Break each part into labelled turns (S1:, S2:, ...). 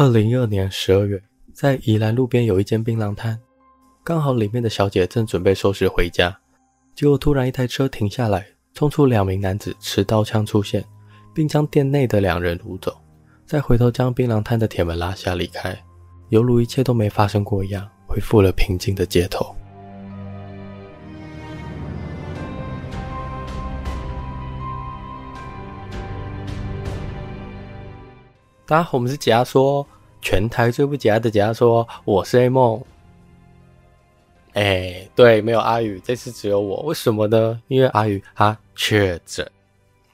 S1: 二零一二年十二月，在宜兰路边有一间槟榔摊，刚好里面的小姐正准备收拾回家，结果突然一台车停下来，冲出两名男子持刀枪出现，并将店内的两人掳走，再回头将槟榔摊的铁门拉下离开，犹如一切都没发生过一样，恢复了平静的街头。大家好，我们是解压说，全台最不解压的解压说，我是 A 梦。哎、欸，对，没有阿宇，这次只有我，为什么呢？因为阿宇他确诊。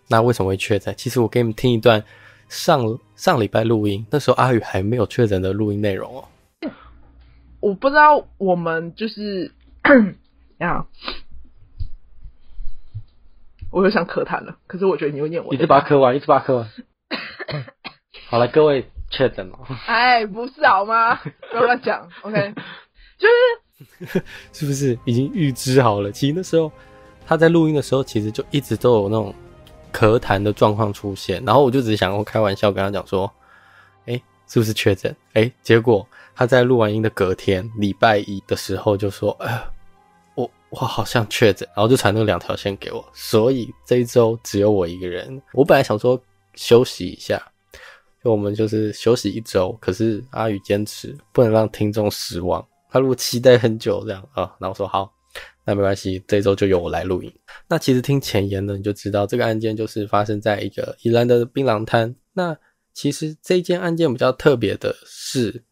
S1: 那为什么会确诊？其实我给你们听一段上上礼拜录音，那时候阿宇还没有确诊的录音内容哦。
S2: 我不知道我们就是 呀，我又想咳痰了，可是我觉得你又念我，
S1: 一直把它咳完，一直把它咳完。好了，各位确诊了。
S2: 哎，不是好吗？不要乱讲。OK，就是
S1: 是不是已经预知好了？其实那时候他在录音的时候，其实就一直都有那种咳痰的状况出现。然后我就只是想要开玩笑跟他讲说：“哎、欸，是不是确诊？”哎、欸，结果他在录完音的隔天，礼拜一的时候就说：“哎、呃，我我好像确诊。”然后就传那两条线给我。所以这一周只有我一个人。我本来想说休息一下。就我们就是休息一周，可是阿宇坚持不能让听众失望。他如果期待很久这样啊，那我说好，那没关系，这周就由我来录音。那其实听前言呢，你就知道这个案件就是发生在一个宜兰的槟榔摊。那其实这一件案件比较特别的是，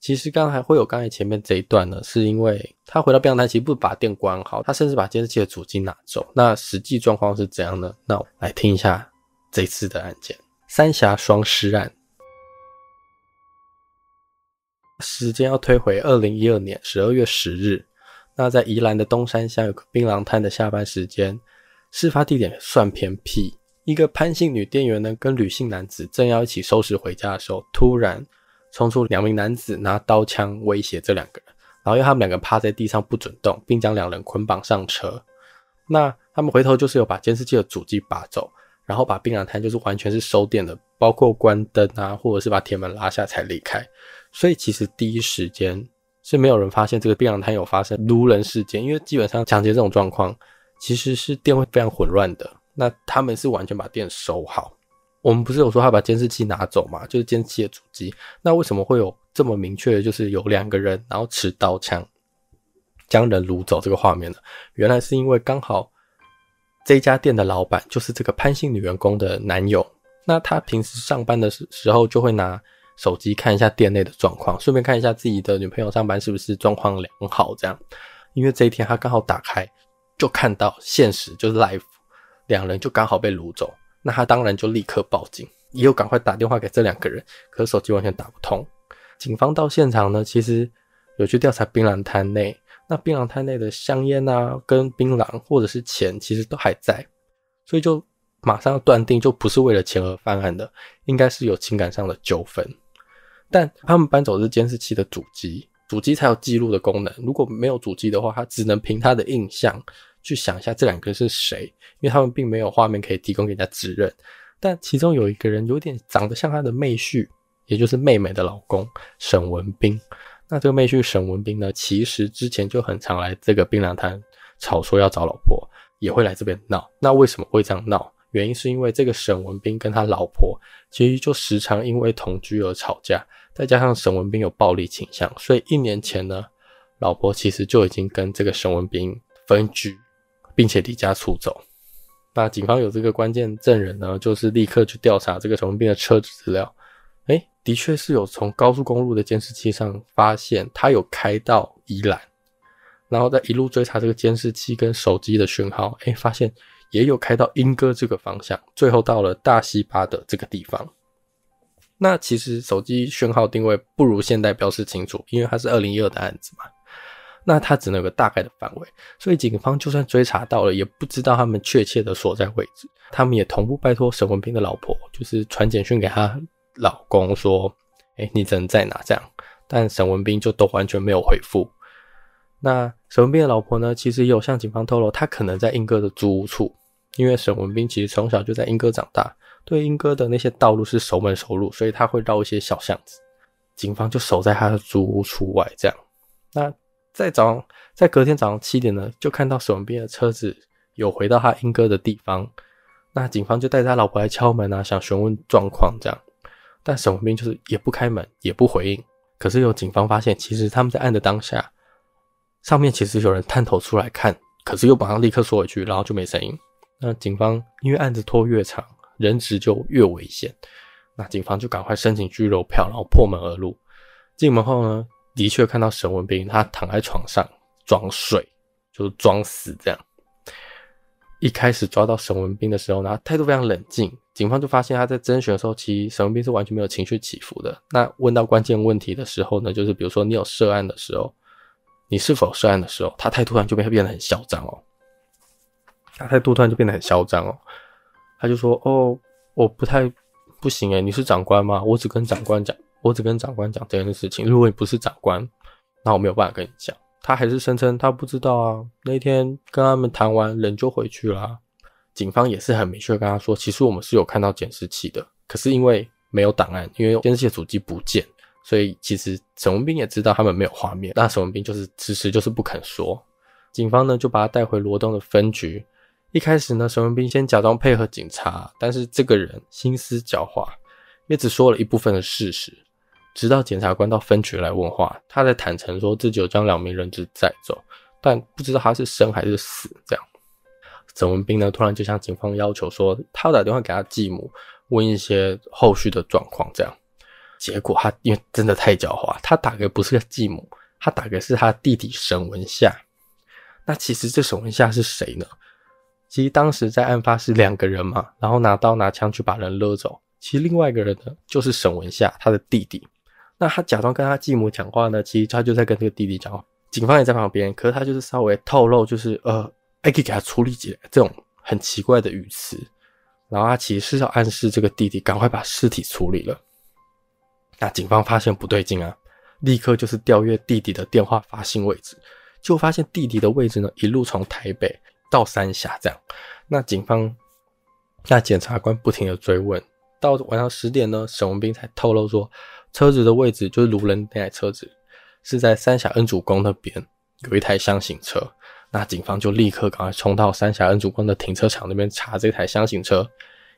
S1: 其实刚才会有刚才前面这一段呢，是因为他回到槟榔摊，其实不把店关好，他甚至把监视器的主机拿走。那实际状况是怎样呢？那我来听一下这次的案件——三峡双尸案。时间要推回二零一二年十二月十日，那在宜兰的东山乡有个槟榔摊的下班时间，事发地点算偏僻。一个潘姓女店员呢，跟吕姓男子正要一起收拾回家的时候，突然冲出两名男子拿刀枪威胁这两个人，然后要他们两个趴在地上不准动，并将两人捆绑上车。那他们回头就是有把监视器的主机拔走，然后把槟榔摊就是完全是收店的，包括关灯啊，或者是把铁门拉下才离开。所以其实第一时间是没有人发现这个槟榔摊有发生撸人事件，因为基本上抢劫这种状况其实是店会非常混乱的。那他们是完全把店收好。我们不是有说他把监视器拿走嘛？就是监视器的主机。那为什么会有这么明确的，就是有两个人然后持刀枪将人掳走这个画面呢？原来是因为刚好这家店的老板就是这个潘姓女员工的男友。那他平时上班的时时候就会拿。手机看一下店内的状况，顺便看一下自己的女朋友上班是不是状况良好。这样，因为这一天他刚好打开，就看到现实就是 life，两人就刚好被掳走。那他当然就立刻报警，也有赶快打电话给这两个人，可是手机完全打不通。警方到现场呢，其实有去调查槟榔摊内，那槟榔摊内的香烟啊，跟槟榔或者是钱，其实都还在，所以就马上要断定，就不是为了钱而犯案的，应该是有情感上的纠纷。但他们搬走的是监视器的主机，主机才有记录的功能。如果没有主机的话，他只能凭他的印象去想一下这两个是谁，因为他们并没有画面可以提供给人家指认。但其中有一个人有点长得像他的妹婿，也就是妹妹的老公沈文彬。那这个妹婿沈文彬呢，其实之前就很常来这个槟榔摊吵说要找老婆，也会来这边闹。那为什么会这样闹？原因是因为这个沈文彬跟他老婆其实就时常因为同居而吵架。再加上沈文彬有暴力倾向，所以一年前呢，老婆其实就已经跟这个沈文彬分居，并且离家出走。那警方有这个关键证人呢，就是立刻去调查这个沈文彬的车子资料。诶，的确是有从高速公路的监视器上发现他有开到宜兰，然后再一路追查这个监视器跟手机的讯号，诶，发现也有开到莺歌这个方向，最后到了大西巴的这个地方。那其实手机讯号定位不如现代标示清楚，因为它是二零一二的案子嘛。那它只能有个大概的范围，所以警方就算追查到了，也不知道他们确切的所在位置。他们也同步拜托沈文彬的老婆，就是传简讯给他老公说：“哎，你人在哪？”这样，但沈文彬就都完全没有回复。那沈文彬的老婆呢，其实也有向警方透露，他可能在莺歌的租屋处，因为沈文彬其实从小就在莺歌长大。对莺歌的那些道路是熟门熟路，所以他会绕一些小巷子。警方就守在他的租屋处外，这样。那在早上，在隔天早上七点呢，就看到沈文彬的车子有回到他莺歌的地方。那警方就带着他老婆来敲门啊，想询问状况这样。但沈文彬就是也不开门，也不回应。可是有警方发现，其实他们在按的当下，上面其实有人探头出来看，可是又马上立刻缩回去，然后就没声音。那警方因为案子拖越长，人质就越危险，那警方就赶快申请拘留票，然后破门而入。进门后呢，的确看到沈文彬他躺在床上装睡，就是装死这样。一开始抓到沈文彬的时候呢，他态度非常冷静。警方就发现他在侦讯的时候，其实沈文彬是完全没有情绪起伏的。那问到关键问题的时候呢，就是比如说你有涉案的时候，你是否涉案的时候，他态度突然就变变得很嚣张哦。他态度突然就变得很嚣张哦。他就说：“哦，我不太不行诶，你是长官吗？我只跟长官讲，我只跟长官讲这件事情。如果你不是长官，那我没有办法跟你讲。”他还是声称他不知道啊。那天跟他们谈完，人就回去了。警方也是很明确跟他说，其实我们是有看到监视器的，可是因为没有档案，因为监视器的主机不见，所以其实沈文彬也知道他们没有画面。那沈文彬就是迟迟就是不肯说。警方呢就把他带回罗东的分局。一开始呢，沈文彬先假装配合警察，但是这个人心思狡猾，也只说了一部分的事实。直到检察官到分局来问话，他才坦诚说自己有将两名人质带走，但不知道他是生还是死这样。沈文彬呢，突然就向警方要求说，他要打电话给他继母，问一些后续的状况。这样，结果他因为真的太狡猾，他打给不是个继母，他打给是他弟弟沈文夏。那其实这沈文夏是谁呢？其实当时在案发是两个人嘛，然后拿刀拿枪去把人勒走。其实另外一个人呢，就是沈文夏他的弟弟。那他假装跟他继母讲话呢，其实他就在跟这个弟弟讲话。警方也在旁边，可是他就是稍微透露，就是呃。还可以给他处理起来，这种很奇怪的语词，然后他其实是要暗示这个弟弟赶快把尸体处理了。那警方发现不对劲啊，立刻就是调阅弟弟的电话发信位置，就发现弟弟的位置呢，一路从台北到三峡这样。那警方，那检察官不停的追问，到晚上十点呢，沈文彬才透露说，车子的位置就是卢人那台车子是在三峡恩主公那边有一台厢型车。那警方就立刻赶快冲到三峡恩主公的停车场那边查这台厢型车，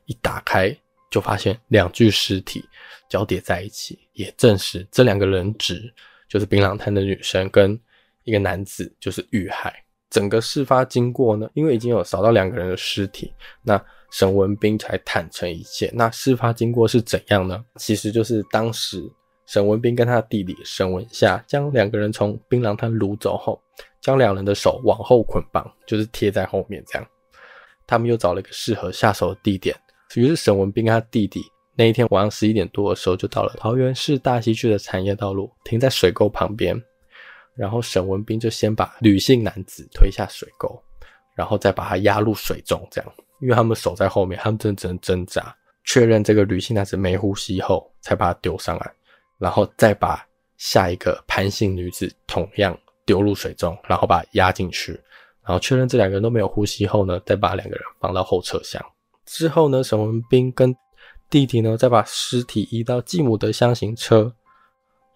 S1: 一打开就发现两具尸体交叠在一起，也证实这两个人质就是槟榔摊的女生跟一个男子就是遇害。整个事发经过呢，因为已经有扫到两个人的尸体，那沈文彬才坦诚一切。那事发经过是怎样呢？其实就是当时沈文彬跟他弟弟沈文夏将两个人从槟榔摊掳走后。将两人的手往后捆绑，就是贴在后面这样。他们又找了一个适合下手的地点，于是沈文彬跟他弟弟那一天晚上十一点多的时候，就到了桃园市大溪区的产业道路，停在水沟旁边。然后沈文彬就先把吕姓男子推下水沟，然后再把他压入水中，这样。因为他们守在后面，他们真的只能挣扎，确认这个吕姓男子没呼吸后，才把他丢上来，然后再把下一个潘姓女子同样。丢入水中，然后把它压进去，然后确认这两个人都没有呼吸后呢，再把两个人放到后车厢。之后呢，沈文彬跟弟弟呢，再把尸体移到继母的厢型车，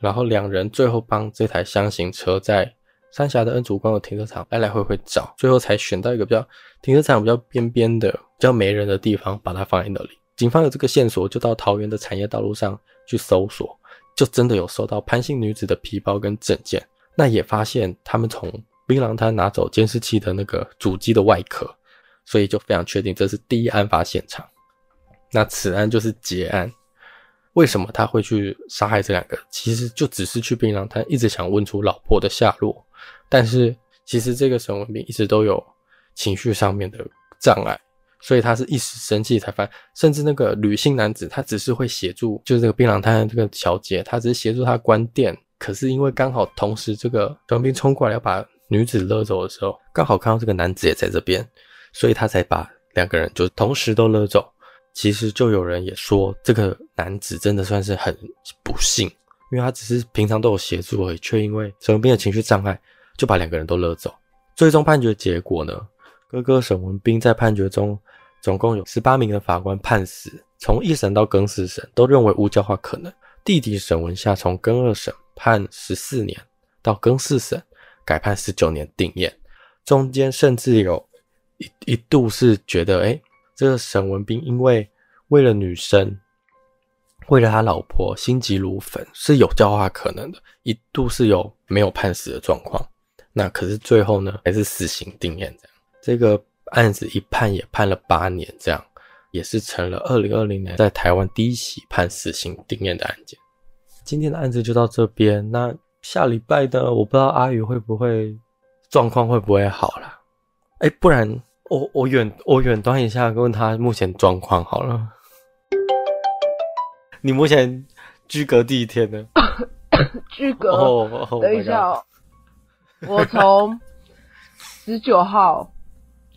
S1: 然后两人最后帮这台厢型车在三峡的恩主公的停车场来来回回找，最后才选到一个比较停车场比较边边的、比较没人的地方，把它放在那里。警方有这个线索，就到桃园的产业道路上去搜索，就真的有搜到潘姓女子的皮包跟证件。那也发现他们从槟榔摊拿走监视器的那个主机的外壳，所以就非常确定这是第一案发现场。那此案就是结案。为什么他会去杀害这两个？其实就只是去槟榔摊，一直想问出老婆的下落。但是其实这个沈文彬一直都有情绪上面的障碍，所以他是一时生气才犯。甚至那个吕姓男子，他只是会协助，就是这个槟榔摊的这个小姐，他只是协助他关店。可是因为刚好同时这个沈文斌冲过来要把女子勒走的时候，刚好看到这个男子也在这边，所以他才把两个人就同时都勒走。其实就有人也说，这个男子真的算是很不幸，因为他只是平常都有协助而已，却因为沈文斌的情绪障碍，就把两个人都勒走。最终判决结果呢，哥哥沈文彬在判决中总共有十八名的法官判死，从一审到更四审都认为无教化可能。弟弟沈文下，从更二审判十四年到更四审改判十九年定谳，中间甚至有一一度是觉得，哎，这个沈文彬因为为了女生，为了他老婆心急如焚，是有教化可能的，一度是有没有判死的状况。那可是最后呢，还是死刑定谳这样。这个案子一判也判了八年，这样也是成了二零二零年在台湾第一起判死刑定谳的案件。今天的案子就到这边，那下礼拜呢，我不知道阿宇会不会状况会不会好啦。哎，不然我我远我远端一下问他目前状况好了。你目前居隔第一天呢？
S2: 居隔哦，等一下哦。我从十九号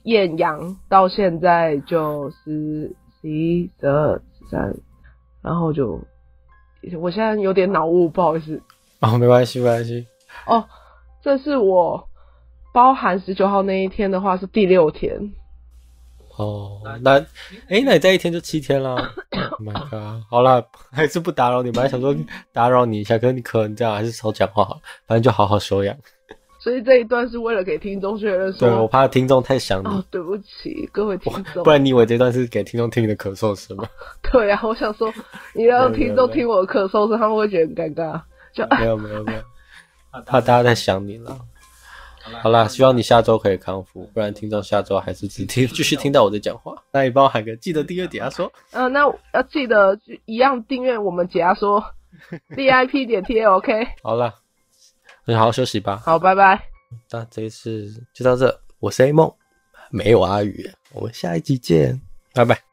S2: 艳阳到现在就十、十一、十二、十三，然后就我现在有点脑雾，不好意思。
S1: 哦，没关系，没关系。
S2: 哦，这是我包含十九号那一天的话是第六天。
S1: 哦，那哎，那你这一天就七天了。Oh my god！好啦，还是不打扰你。本来想说打扰你一下，可是你可能这样还是少讲话好了，反正就好好休养。
S2: 所以这一段是为了给听众确认说，
S1: 对，我怕听众太想你。
S2: 哦，对不起，各位听众。
S1: 不然你以为这段是给听众听你的咳嗽声吗？
S2: 对啊，我想说，你让听众听我的咳嗽声，他们会觉得很尴尬。就
S1: 没有没有没有，怕大家在想你了。好啦，希望你下周可以康复，不然听众下周还是只听继续听到我在讲话。那你帮我喊个记得订阅解压缩。
S2: 嗯、呃，那要记得一样订阅我们解压缩 VIP 点 TLK。
S1: 好了。你好好休息吧。
S2: 好，拜拜。
S1: 那这一次就到这，我是 A 梦，没有阿宇，我们下一集见，拜拜。